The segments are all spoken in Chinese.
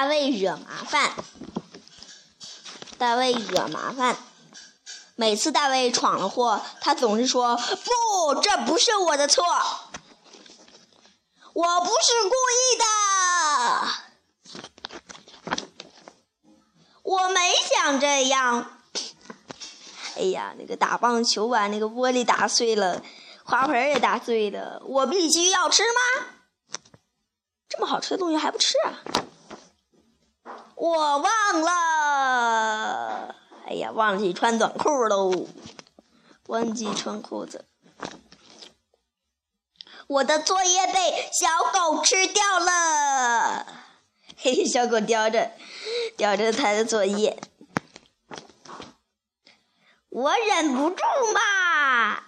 大卫惹麻烦。大卫惹麻烦。每次大卫闯了祸，他总是说：“不，这不是我的错，我不是故意的，我没想这样。”哎呀，那个打棒球把那个玻璃打碎了，花盆也打碎了，我必须要吃吗？这么好吃的东西还不吃啊？我忘了。哎呀，忘记穿短裤喽！忘记穿裤子。我的作业被小狗吃掉了。嘿嘿，小狗叼着，叼着它的作业。我忍不住嘛！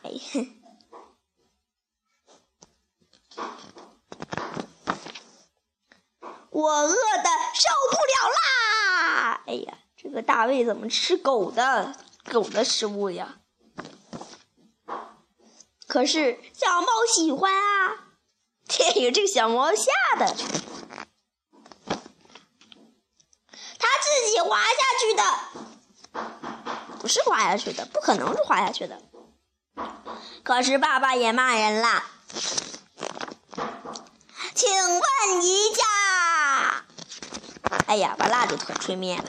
我饿的受不了啦！哎呀。这个大卫怎么吃狗的狗的食物呀？可是小猫喜欢啊！天有这个小猫吓的，它自己滑下去的，不是滑下去的，不可能是滑下去的。可是爸爸也骂人啦，请问一下，哎呀，把蜡烛吹吹灭了。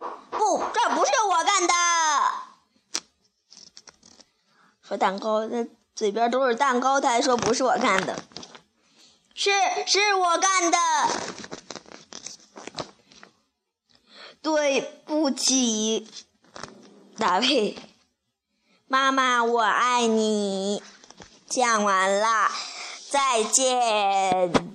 不这不是我干的。说蛋糕，那嘴边都是蛋糕，他还说不是我干的。是，是我干的。对不起，大卫。妈妈，我爱你。讲完了，再见。